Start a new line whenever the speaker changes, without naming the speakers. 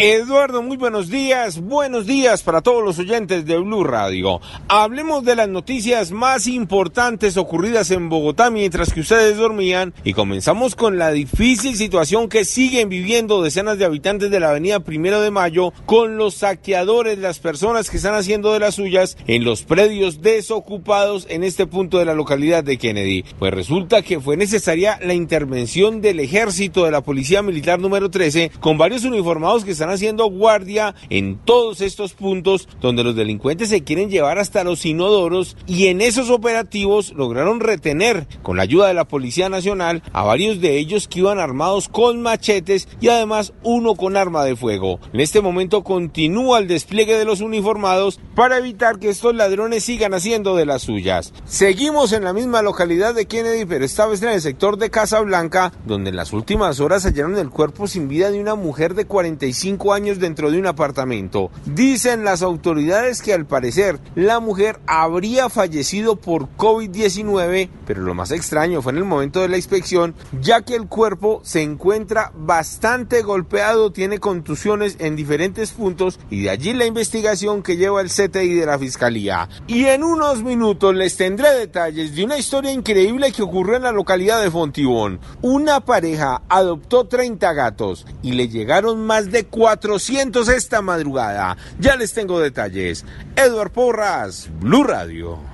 Eduardo, muy buenos días. Buenos días para todos los oyentes de Blue Radio. Hablemos de las noticias más importantes ocurridas en Bogotá mientras que ustedes dormían y comenzamos con la difícil situación que siguen viviendo decenas de habitantes de la avenida Primero de Mayo con los saqueadores, las personas que están haciendo de las suyas en los predios desocupados en este punto de la localidad de Kennedy. Pues resulta que fue necesaria la intervención del ejército de la Policía Militar número 13 con varios uniformados que están haciendo guardia en todos estos puntos donde los delincuentes se quieren llevar hasta los inodoros y en esos operativos lograron retener con la ayuda de la Policía Nacional a varios de ellos que iban armados con machetes y además uno con arma de fuego. En este momento continúa el despliegue de los uniformados para evitar que estos ladrones sigan haciendo de las suyas. Seguimos en la misma localidad de Kennedy, pero esta vez en el sector de Casa Blanca, donde en las últimas horas hallaron el cuerpo sin vida de una mujer de 45 años dentro de un apartamento. Dicen las autoridades que al parecer la mujer habría fallecido por COVID-19, pero lo más extraño fue en el momento de la inspección, ya que el cuerpo se encuentra bastante golpeado, tiene contusiones en diferentes puntos y de allí la investigación que lleva el CTI de la Fiscalía. Y en unos minutos les tendré detalles de una historia increíble que ocurrió en la localidad de Fontibón. Una pareja adoptó 30 gatos y le llegaron más de 400 esta madrugada. Ya les tengo detalles. Edward Porras, Blue Radio.